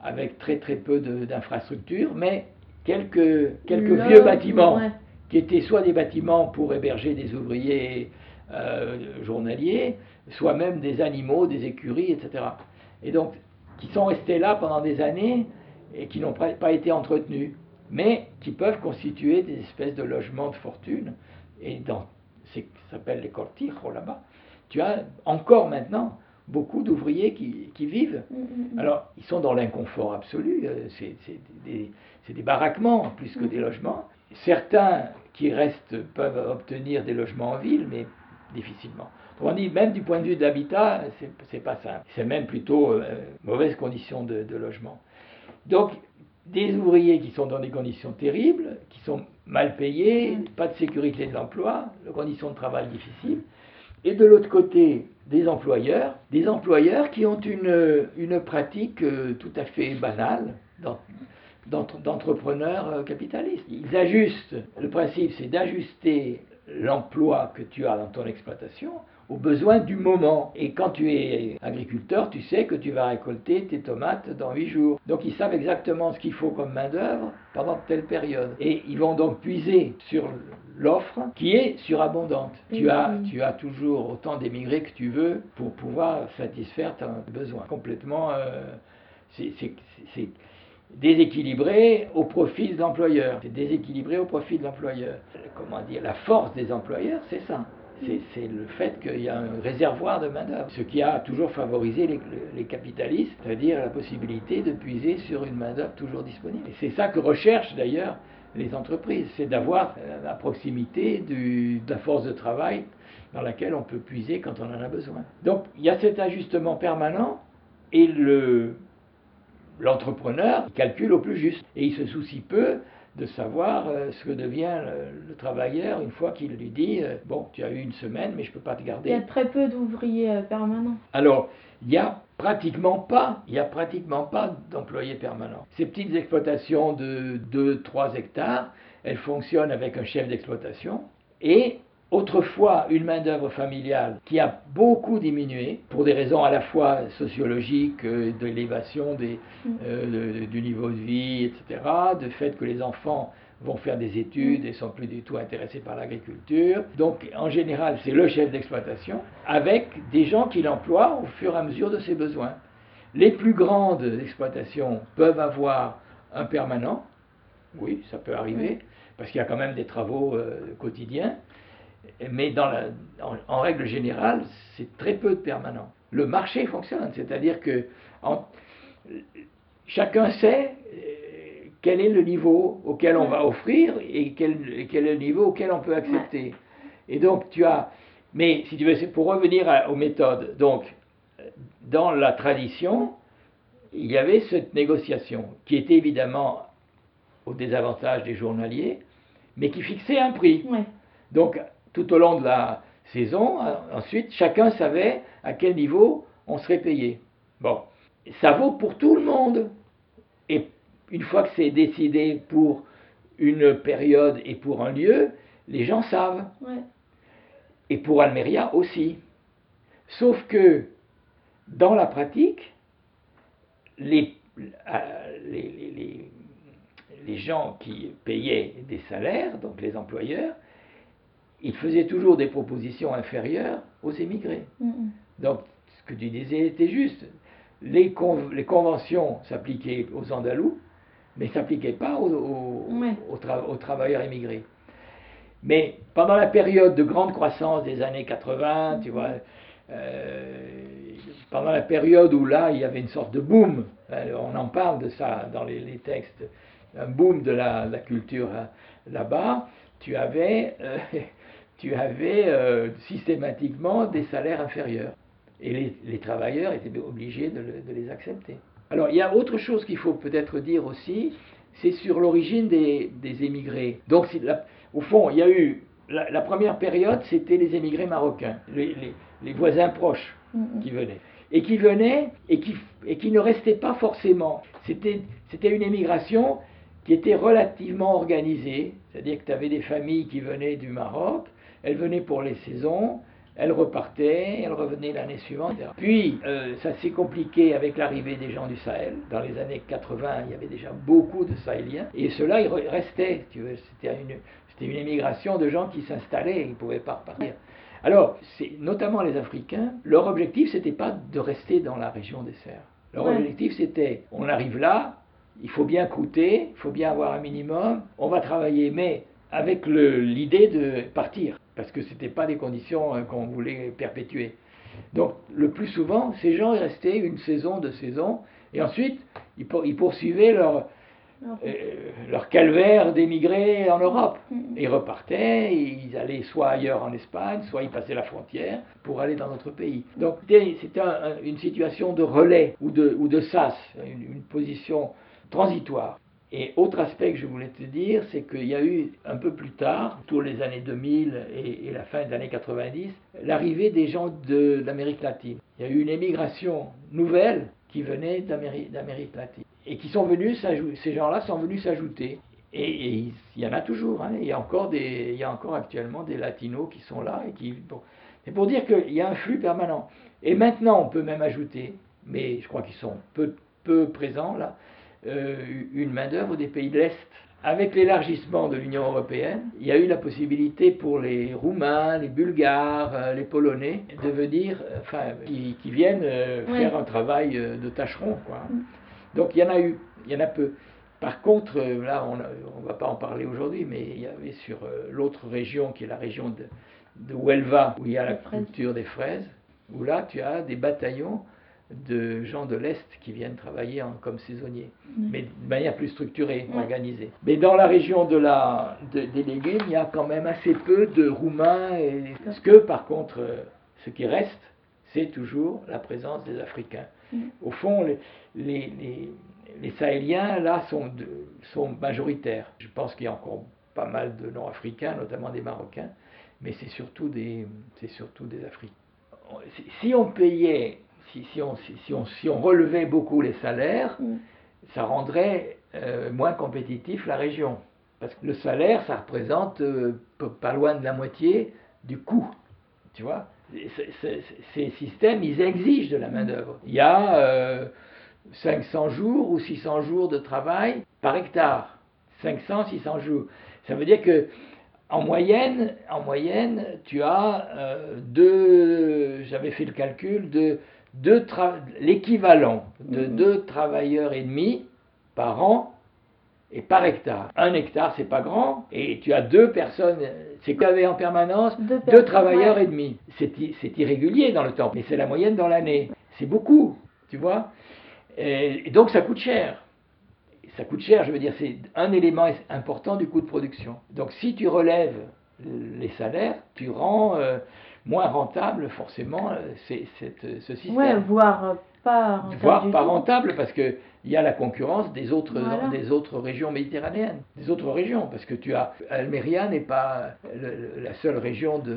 avec très très peu d'infrastructures, mais quelques, quelques vieux bâtiments qui étaient soit des bâtiments pour héberger des ouvriers euh, journaliers, soit même des animaux, des écuries, etc. Et donc, qui sont restés là pendant des années et qui n'ont pas été entretenus, mais qui peuvent constituer des espèces de logements de fortune. Et dans ce qui s'appelle les cortijos là-bas, tu as encore maintenant beaucoup d'ouvriers qui, qui, vivent. Mm, mm, mm. Alors, ils sont dans l'inconfort absolu, euh, c'est des, des, baraquements plus que des logements. Certains qui restent peuvent obtenir des logements en ville, mais difficilement. On dit, même du point de vue d'habitat, c'est pas simple. C'est même plutôt euh, mauvaise condition de, logement. Donc, des ouvriers qui sont dans des conditions terribles, qui sont mal payés, mm. pas de sécurité de l'emploi, conditions de travail difficiles. Et de l'autre côté, des employeurs, des employeurs qui ont une, une pratique euh, tout à fait banale d'entrepreneurs euh, capitalistes. Ils ajustent, le principe c'est d'ajuster l'emploi que tu as dans ton exploitation aux besoins du moment. Et quand tu es agriculteur, tu sais que tu vas récolter tes tomates dans 8 jours. Donc ils savent exactement ce qu'il faut comme main-d'œuvre pendant telle période. Et ils vont donc puiser sur l'offre qui est surabondante. Tu as, tu as toujours autant d'émigrés que tu veux pour pouvoir satisfaire tes besoins. Complètement, euh, c'est déséquilibré au profit de l'employeur. C'est déséquilibré au profit de l'employeur. Comment dire La force des employeurs, c'est ça. C'est le fait qu'il y a un réservoir de main-d'œuvre, ce qui a toujours favorisé les, les capitalistes, c'est-à-dire la possibilité de puiser sur une main-d'œuvre toujours disponible. Et c'est ça que recherchent d'ailleurs les entreprises, c'est d'avoir la proximité du, de la force de travail dans laquelle on peut puiser quand on en a besoin. Donc il y a cet ajustement permanent et le, l'entrepreneur calcule au plus juste et il se soucie peu de savoir euh, ce que devient le, travailleur une fois qu'il lui dit euh, bon tu as eu une semaine mais je ne peux pas te garder. Il y a très peu d'ouvriers euh, permanents. Alors il n'y a pratiquement pas, il y a pratiquement pas d'employés permanents. Ces petites exploitations de 2-3 hectares, elles fonctionnent avec un chef d'exploitation et autrefois une main-d'œuvre familiale qui a beaucoup diminué pour des raisons à la fois sociologiques, euh, de l'élévation mm. euh, du niveau de vie, etc., de fait que les enfants vont faire des études et sont plus du tout intéressés par l'agriculture. Donc en général, c'est le chef d'exploitation avec des gens qui l'emploient au fur et à mesure de ses besoins. Les plus grandes exploitations peuvent avoir un permanent, oui, ça peut arriver, mm. parce qu'il y a quand même des travaux euh, quotidiens mais dans la, en, règle générale, c'est très peu de permanents. Le marché fonctionne, c'est-à-dire que chacun sait euh, quel est le niveau auquel on va offrir et quel, quel, est le niveau auquel on peut accepter. Et donc tu as, mais si tu veux, pour revenir aux méthodes, donc dans la tradition, il y avait cette négociation qui était évidemment au désavantage des journaliers, mais qui fixait un prix. Donc tout au long de la saison. Ensuite, chacun savait à quel niveau on serait payé. Bon, ça vaut pour tout le monde. Et une fois que c'est décidé pour une période et pour un lieu, les gens savent. Et pour Almeria aussi. Sauf que dans la pratique, les, euh, les, les gens qui payaient des salaires, donc les employeurs, il faisait toujours des propositions inférieures aux émigrés. Donc, ce que tu disais était juste. Les, les conventions s'appliquaient aux Andalous, mais ne s'appliquaient pas aux, aux, travailleurs émigrés. Mais pendant la période de grande croissance des années 80, tu vois, euh, pendant la période où là, il y avait une sorte de boom, hein, on en parle de ça dans les, textes, un boom de la, culture hein, là-bas, tu avais euh, tu avais euh, systématiquement des salaires inférieurs. Et les, travailleurs étaient obligés de, les accepter. Alors il y a autre chose qu'il faut peut-être dire aussi, c'est sur l'origine des, émigrés. Donc au fond, il y a eu, la, première période, c'était les émigrés marocains, les, voisins proches qui venaient. Et qui venaient et qui, et qui ne restaient pas forcément. C'était une émigration qui était relativement organisée, c'est-à-dire que tu avais des familles qui venaient du Maroc, elle venait pour les saisons, elle repartait, elle revenait l'année suivante. Puis, euh, ça s'est compliqué avec l'arrivée des gens du Sahel. Dans les années 80, il y avait déjà beaucoup de Sahéliens. Et ceux-là, ils restaient. C'était une, une émigration de gens qui s'installaient, ils ne pouvaient pas repartir. Alors, notamment les Africains, leur objectif, c'était pas de rester dans la région des serres. Leur objectif, c'était, on arrive là, il faut bien coûter, il faut bien avoir un minimum, on va travailler, mais avec l'idée de partir parce que ce n'étaient pas des conditions hein, qu'on voulait perpétuer. Donc le plus souvent, ces gens restaient une saison, deux saisons, et ensuite ils, poursuivaient leur, euh, leur calvaire d'émigrer en Europe. Mm-hmm. Ils repartaient, ils allaient soit ailleurs en Espagne, soit ils passaient la frontière pour aller dans notre pays. Donc c'était une situation de relais ou de, ou de sas, une position transitoire. Et autre aspect que je voulais te dire, c'est qu'il y a eu un peu plus tard, autour des années 2000 et, la fin des années 90, l'arrivée des gens d'Amérique latine. Il y a eu une émigration nouvelle qui venait d'Amérique, latine. Et qui sont venus ces gens-là sont venus s'ajouter. Et, il y en a toujours. Hein. Il, y a encore des, il y a encore actuellement des latinos qui sont là et qui. Bon, C'est pour dire qu'il y a un flux permanent. Et maintenant, on peut même ajouter, mais je crois qu'ils sont peu, peu présents là, une main-d'œuvre des pays de l'Est. Avec l'élargissement de l'Union européenne, il y a eu la possibilité pour les Roumains, les Bulgares, euh, les Polonais de venir, enfin, qui, qui viennent euh, Oui. faire un travail euh, de tâcheron. Quoi. Donc il y en a eu, il y en a peu. Par contre, euh, là, on ne va pas en parler aujourd'hui, mais il y avait sur euh, l'autre région, qui est la région de, de Huelva, où il y a la culture des fraises, où là, tu as des bataillons de gens de l'Est qui viennent travailler en- comme saisonniers, mais de manière plus structurée, organisée. Mais dans la région de la, de- des légumes, il y a quand même assez peu de Roumains, et ce que par contre, euh, ce qui reste, c'est toujours la présence des Africains. Au fond, les, les, les- les Sahéliens, là, sont, de- sont majoritaires. Je pense qu'il y a encore pas mal de non-africains, notamment des Marocains, mais c'est surtout des, c'est surtout des Africains. Si on payait, si, si on, si, on, si on relevait beaucoup les salaires, Mm. ça rendrait euh, moins compétitif la région. Parce que le salaire, ça représente euh, pas loin de la moitié du coût. Tu vois Ces systèmes, ils exigent de la main-d'œuvre. Il y a euh, 500 jours ou 600 jours de travail par hectare. 500, 600 jours. Ça veut dire que en moyenne, en moyenne, tu as euh, deux, j'avais fait le calcul, de l'équivalent de deux travailleurs et demi par an et par hectare. Un hectare, c'est pas grand, et tu as deux personnes, c'est que tu avais en permanence? Deux deux travailleurs ouais. et demi. C'est irrégulier dans le temps, mais c'est la moyenne dans l'année. C'est beaucoup, tu vois? Et, et donc ça coûte cher. Ça coûte cher, je veux dire, c'est un élément important du coût de production. Donc si tu relèves les salaires, tu rends euh, moins rentable forcément euh, c'est- cette- ce système Ouais, voire euh, pas rentable voire pas tout. rentable parce que il y a la concurrence des autres Voilà. des autres régions méditerranéennes, des autres régions parce que tu as Almeria n'est pas le- la seule région de,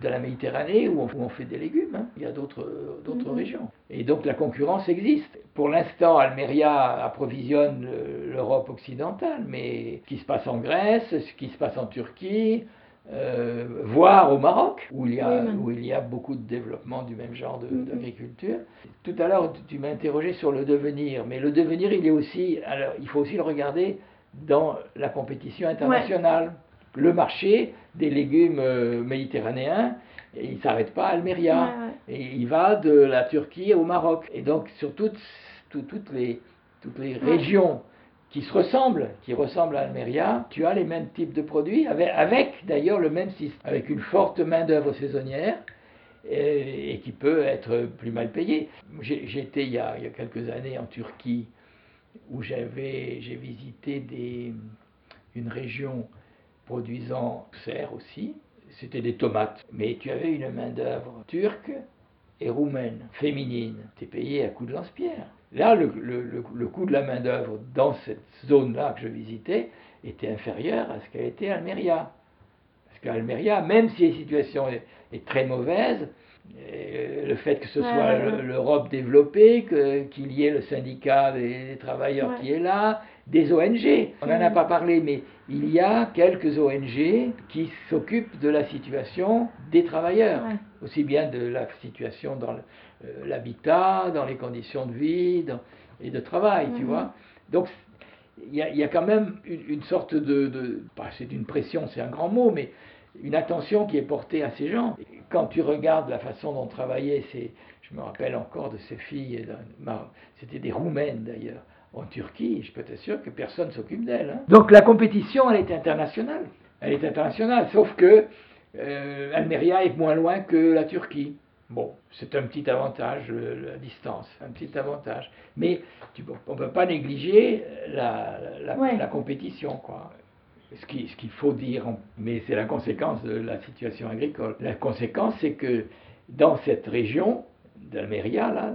de la Méditerranée où on, où on fait des légumes, hein. il y a d'autres d'autres Mhm. régions et donc la concurrence existe. Pour l'instant, Almeria approvisionne le- l'Europe occidentale, mais ce qui se passe en Grèce, ce qui se passe en Turquie, euh, voire au Maroc, où il, y a, où il y a beaucoup de développement du même genre Mhm. d'agriculture. Tout à l'heure, tu- m'as interrogé sur le devenir, mais le devenir, il est aussi, alors, il faut aussi le regarder dans la compétition internationale. Le marché des légumes euh, méditerranéens, et il ne s'arrête pas à Almeria. Ouais, ouais. Et il va de la Turquie au Maroc. Et donc, sur toutes, tout- toutes les, toutes les régions qui se ressemblent, qui ressemblent à Almeria, tu as les mêmes types de produits, avec, d'ailleurs le même système, avec une forte main-d'œuvre saisonnière et, qui peut être plus mal payée. Été il y, a, quelques années en Turquie où j'ai visité une région produisant serre aussi. C'était des tomates. Mais tu avais une main-d'œuvre turque et roumaine, féminine. Tu es payé à coup de lance-pierre. Là, le, le- le- le coût de la main-d'œuvre dans cette zone-là que je visitais était inférieur à ce qu'a été Almeria. Parce qu'Almeria, même si la situation est, est très mauvaise, euh, le fait que ce soit ouais, l'Europe développée, qu'il y ait le syndicat des, des travailleurs Ouais. qui est là, des ONG. On n'en a pas parlé, mais il y a quelques ONG qui s'occupent de la situation des travailleurs, Ouais. aussi bien de la situation dans le- l'habitat, dans les conditions de vie dans- et de travail, tu Mhm. vois. Donc il y, a, il y a quand même une, une sorte de, de bah, c'est une pression, c'est un grand mot, mais une attention qui est portée à ces gens. Quand tu regardes la façon dont travaillaient ces, je me rappelle encore de ces filles, c'était des Roumaines d'ailleurs, en Turquie, je peux t'assurer que personne ne s'occupe d'elles. hein. Donc la compétition, elle est internationale. Elle est internationale, sauf que euh, Almeria est moins loin que la Turquie. Bon, c'est un petit avantage, le- la distance, un petit avantage. Mais tu, on ne peut pas négliger la, la- Ouais. la compétition, quoi. Ce qui- ce qu'il faut dire, mais c'est la conséquence de la situation agricole. La conséquence, c'est que dans cette région d'Almeria, là,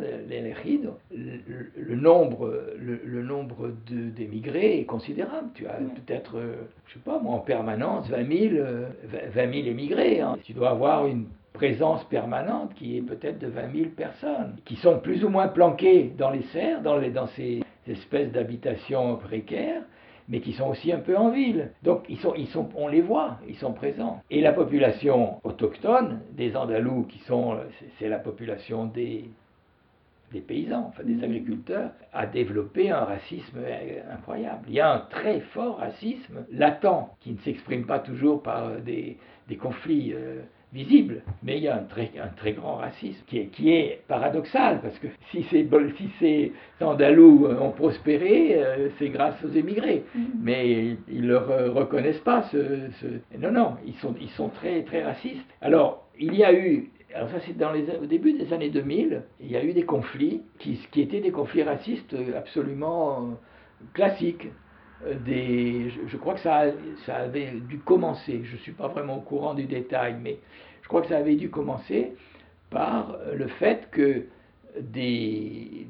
le, le nombre, le, le nombre d'émigrés est considérable. Tu as peut-être, euh, je sais pas moi, en permanence 20 000, euh, 20 000 émigrés. hein. Tu dois avoir une présence permanente qui est peut-être de 20 000 personnes, qui sont plus ou moins planquées dans les serres, dans, les, dans ces espèces d'habitations précaires, mais qui sont aussi un peu en ville. Donc ils sont, ils sont, on les voit, ils sont présents. Et la population autochtone des Andalous, qui sont, c'est la population des des paysans, enfin des agriculteurs, a développé un racisme incroyable. Il y a un très fort racisme latent, qui ne s'exprime pas toujours par des, des conflits euh, visibles, mais il y a un très, un très grand racisme qui est, qui est paradoxal, parce que si ces, si ces Andalous ont prospéré, euh, c'est grâce aux émigrés, mm-hmm. mais ils ne le reconnaissent pas. Ce, ce, Non, non, ils sont, ils sont très, très racistes. Alors, il y a eu alors ça c'est dans les, au début des années 2000, il y a eu des conflits qui, qui étaient des conflits racistes absolument euh, classiques. Euh, je, crois que ça, avait dû commencer, je ne suis pas vraiment au courant du détail, mais je crois que ça avait dû commencer par le fait que des,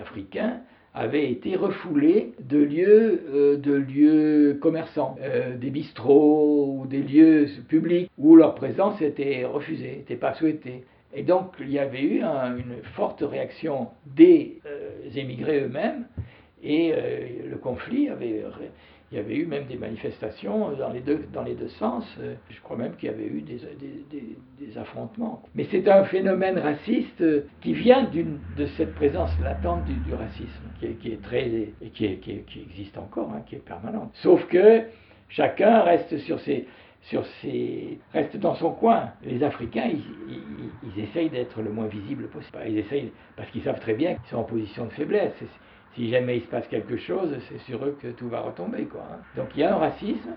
Africains avaient été refoulés de lieux, euh, de lieux commerçants, euh, des bistrots ou des lieux publics où leur présence était refusée, n'était pas souhaitée. Et donc il y avait eu une forte réaction des euh, émigrés eux-mêmes et le conflit il y avait eu même des manifestations dans les deux, sens. Je crois même qu'il y avait eu des, affrontements. Mais c'est un phénomène raciste qui vient de cette présence latente du, racisme, qui est, très qui, existe encore, hein, qui est permanente. Sauf que chacun reste dans son coin. Les Africains, ils, ils, ils essayent d'être le moins visible possible. Ils essayent parce qu'ils savent très bien qu'ils sont en position de faiblesse si jamais il se passe quelque chose, c'est sur eux que tout va retomber. Quoi, hein. Donc il y a un racisme.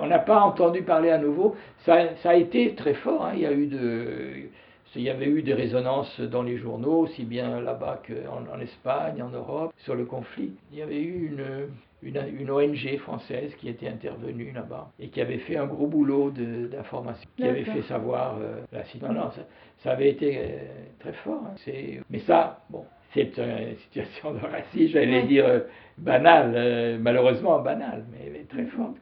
on n'a pas entendu parler à nouveau. Ça, ça a été très fort. Hein. Il, y a eu de, il y avait eu des résonances dans les journaux, aussi bien là-bas qu'en en Espagne, en Europe, sur le conflit. Il y avait eu une, une, une, ONG française qui était intervenue là-bas et qui avait fait un gros boulot d'information, qui avait fait savoir euh, la situation. ça, avait été euh, très fort. Hein. Mais ça, bon, c'est une situation de racisme, j'allais dire euh, banale, euh, malheureusement banale, mais très mm-hmm. forte.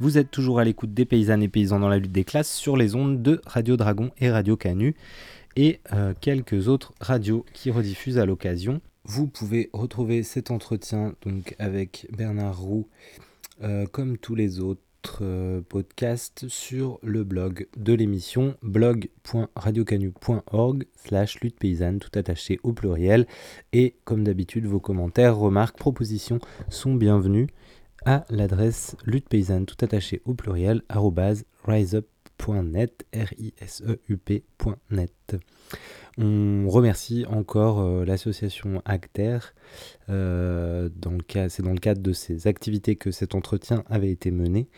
Vous êtes toujours à l'écoute des paysannes et paysans dans la lutte des classes sur les ondes de Radio Dragon et Radio Canu et euh, quelques autres radios qui rediffusent à l'occasion. Vous pouvez retrouver cet entretien donc avec Bernard Roux euh, comme tous les autres euh, podcasts sur le blog de l'émission blog.radiocanu.org slash lutte paysanne tout attaché au pluriel et comme d'habitude vos commentaires, remarques, propositions sont bienvenus à l'adresse lutte paysanne tout attaché au pluriel riseup.net r i s e u p.net. On remercie encore euh, l'association Acter. Euh, c'est dans le cadre de ces activités que cet entretien avait été mené.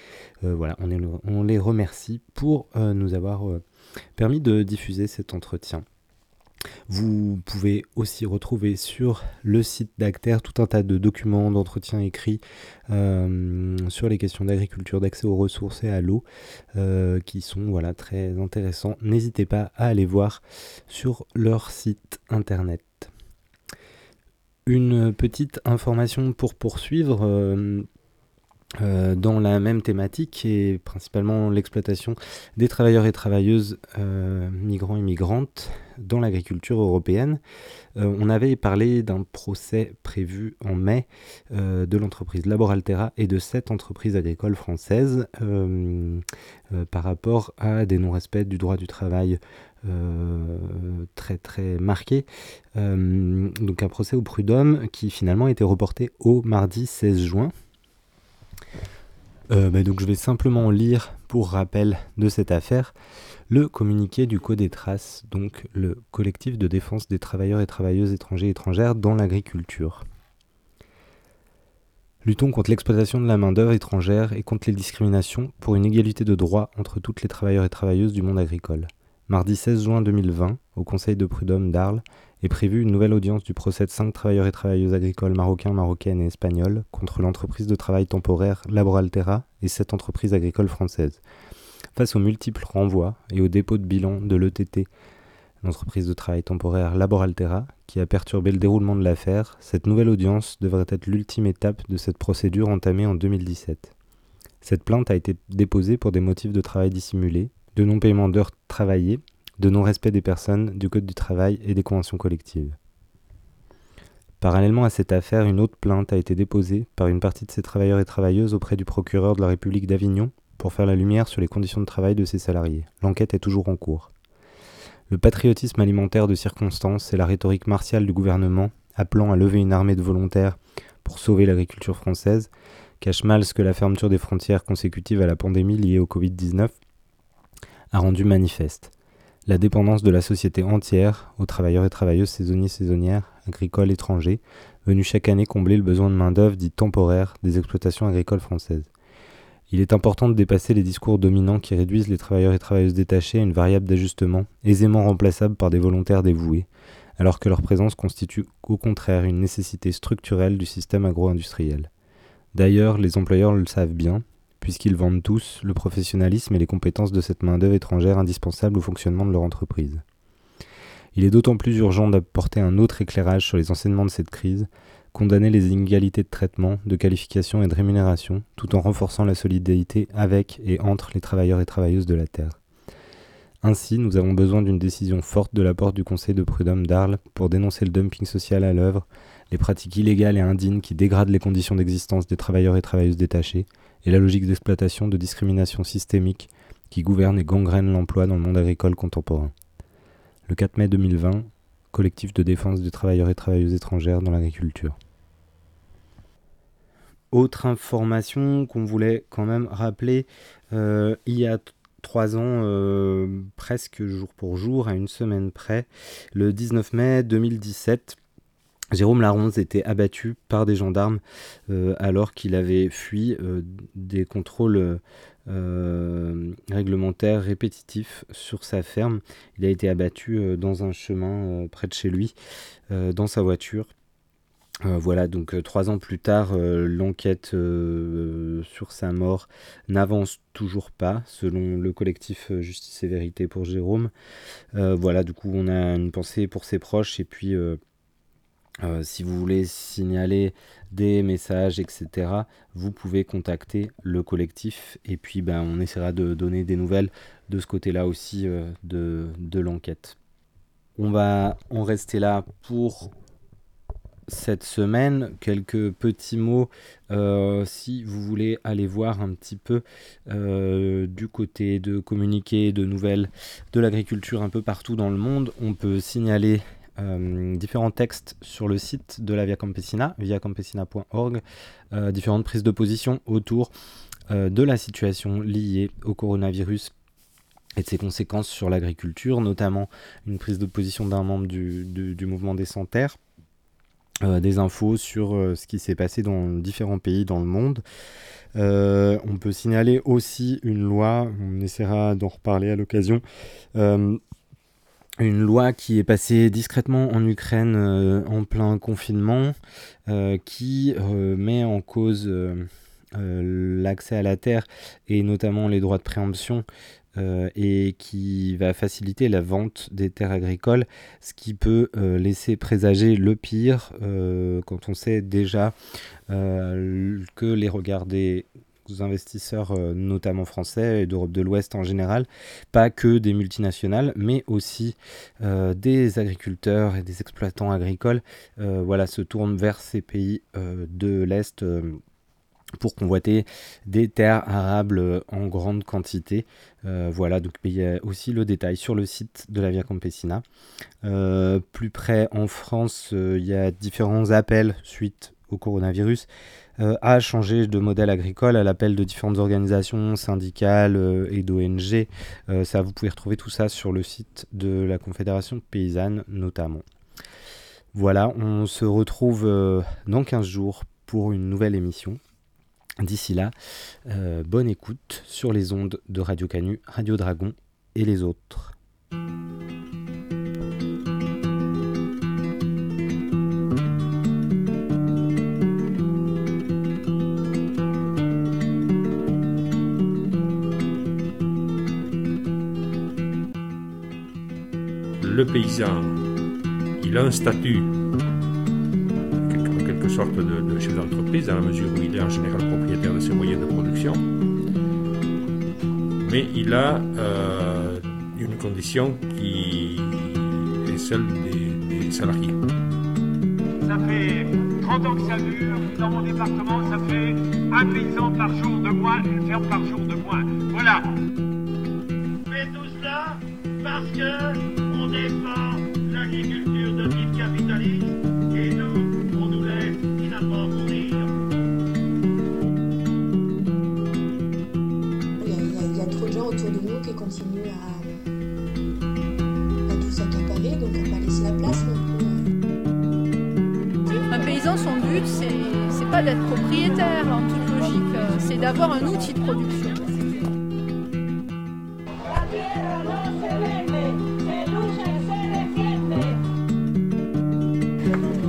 Euh, voilà, on, on, les remercie pour nous avoir permis de diffuser cet entretien. Vous pouvez aussi retrouver sur le site d'Acter tout un tas de documents d'entretien écrits euh, sur les questions d'agriculture, d'accès aux ressources et à l'eau euh, qui sont voilà, très intéressants. N'hésitez pas à aller voir sur leur site internet. Une petite information pour poursuivre. Euh, euh, dans la même thématique et principalement l'exploitation des travailleurs et travailleuses euh, migrants et migrantes dans l'agriculture européenne. Euh, on avait parlé d'un procès prévu en mai de l'entreprise Laboraltera et de sept entreprises agricoles françaises par rapport à des non-respects du droit du travail très très marqués. donc un procès au prud'homme qui finalement a été reporté au mardi 16 juin. Euh, je vais simplement lire pour rappel de cette affaire le communiqué du Code des Traces, donc le collectif de défense des travailleurs et travailleuses étrangers et étrangères dans l'agriculture. Luttons contre l'exploitation de la main-d'œuvre étrangère et contre les discriminations pour une égalité de droits entre toutes les travailleurs et travailleuses du monde agricole. Mardi 16 juin 2020, au Conseil de prud'homme d'Arles, est prévue une nouvelle audience du procès de cinq travailleurs et travailleuses agricoles marocains, marocaines et espagnols contre l'entreprise de travail temporaire Laboraltera et sept entreprises agricoles françaises. Face aux multiples renvois et au dépôt de bilan de l'ETT, l'entreprise de travail temporaire Laboraltera, qui a perturbé le déroulement de l'affaire, cette nouvelle audience devrait être l'ultime étape de cette procédure entamée en 2017. Cette plainte a été déposée pour des motifs de travail dissimulé, de non-paiement d'heures travaillées de non-respect des personnes, du Code du travail et des conventions collectives. Parallèlement à cette affaire, une autre plainte a été déposée par une partie de ces travailleurs et travailleuses auprès du procureur de la République d'Avignon pour faire la lumière sur les conditions de travail de ces salariés. L'enquête est toujours en cours. Le patriotisme alimentaire de circonstance et la rhétorique martiale du gouvernement appelant à lever une armée de volontaires pour sauver l'agriculture française cachent mal ce que la fermeture des frontières consécutive à la pandémie liée au Covid-19 a rendu manifeste la dépendance de la société entière aux travailleurs et travailleuses saisonniers, saisonnières, agricoles, étrangers, venus chaque année combler le besoin de main-d'œuvre dit temporaire des exploitations agricoles françaises. Il est important de dépasser les discours dominants qui réduisent les travailleurs et travailleuses détachés à une variable d'ajustement, aisément remplaçable par des volontaires dévoués, alors que leur présence constitue au contraire une nécessité structurelle du système agro-industriel. D'ailleurs, les employeurs le savent bien, puisqu'ils vendent tous le professionnalisme et les compétences de cette main-d'œuvre étrangère indispensable au fonctionnement de leur entreprise. Il est d'autant plus urgent d'apporter un autre éclairage sur les enseignements de cette crise, condamner les inégalités de traitement, de qualification et de rémunération, tout en renforçant la solidarité avec et entre les travailleurs et travailleuses de la Terre. Ainsi, nous avons besoin d'une décision forte de la part du Conseil de prud'homme d'Arles pour dénoncer le dumping social à l'œuvre, les pratiques illégales et indignes qui dégradent les conditions d'existence des travailleurs et travailleuses détachés, et la logique d'exploitation, de discrimination systémique qui gouverne et gangrène l'emploi dans le monde agricole contemporain. Le 4 mai 2020, collectif de défense des travailleurs et travailleuses étrangères dans l'agriculture. Autre information qu'on voulait quand même rappeler, euh, il y a trois ans, euh, presque jour pour jour, à une semaine près, le 19 mai 2017, Jérôme Laronze était abattu par des gendarmes euh, alors qu'il avait fui euh, des contrôles euh, réglementaires répétitifs sur sa ferme. Il a été abattu dans un chemin près de chez lui, dans sa voiture. voilà, donc trois ans plus tard, l'enquête sur sa mort n'avance toujours pas, selon le collectif Justice et Vérité pour Jérôme. voilà, du coup, on a une pensée pour ses proches et puis si vous voulez signaler des messages, etc., vous pouvez contacter le collectif et puis ben, on essaiera de donner des nouvelles de ce côté-là aussi de, de l'enquête. On va en rester là pour cette semaine. Quelques petits mots euh, si vous voulez aller voir un petit peu euh, du côté de communiquer de nouvelles de l'agriculture un peu partout dans le monde. On peut signaler euh, différents textes sur le site de la Via Campesina, viacampesina.org, différentes prises de position autour de la situation liée au coronavirus et de ses conséquences sur l'agriculture, notamment une prise de position d'un membre du, du mouvement des euh, des infos sur euh, ce qui s'est passé dans différents pays dans le monde. Euh, on peut signaler aussi une loi, on essaiera d'en reparler à l'occasion, une loi qui est passée discrètement en Ukraine en plein confinement, qui met en cause l'accès à la terre et notamment les droits de préemption euh, et qui va faciliter la vente des terres agricoles, ce qui peut euh, laisser présager le pire euh, quand on sait déjà que les regards des investisseurs, notamment français et d'Europe de l'Ouest en général, pas que des multinationales, mais aussi des agriculteurs et des exploitants agricoles, voilà, se tournent vers ces pays de l'Est pour convoiter des terres arables en grande quantité. Euh, voilà, donc il y a aussi le détail sur le site de la Via Campesina. Euh, plus près en France, euh, il y a différents appels suite au coronavirus à changer de modèle agricole à l'appel de différentes organisations syndicales et d'ONG. ça, vous pouvez retrouver tout ça sur le site de la Confédération paysanne notamment. Voilà, on se retrouve dans 15 jours pour une nouvelle émission. D'ici là, euh, bonne écoute sur les ondes de Radio Canu, Radio Dragon et les autres. Le paysan, il a un statut sorte de, chef d'entreprise dans la mesure où il est en général propriétaire de ses moyens de production. Mais il a euh, une condition qui est celle des, salariés. Ça fait 30 ans que ça dure. Dans mon département, ça fait un paysan par jour de moins, une ferme par jour de moins. Voilà. Mais tout cela parce que d'être propriétaire en toute logique, c'est d'avoir un outil de production.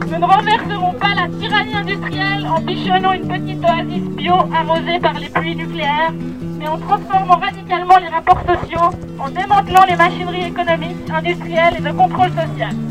Nous ne renverserons pas la tyrannie industrielle en bichonnant une petite oasis bio arrosée par les pluies nucléaires mais en transformant radicalement les rapports sociaux, en démantelant les machineries économiques, industrielles et de contrôle social.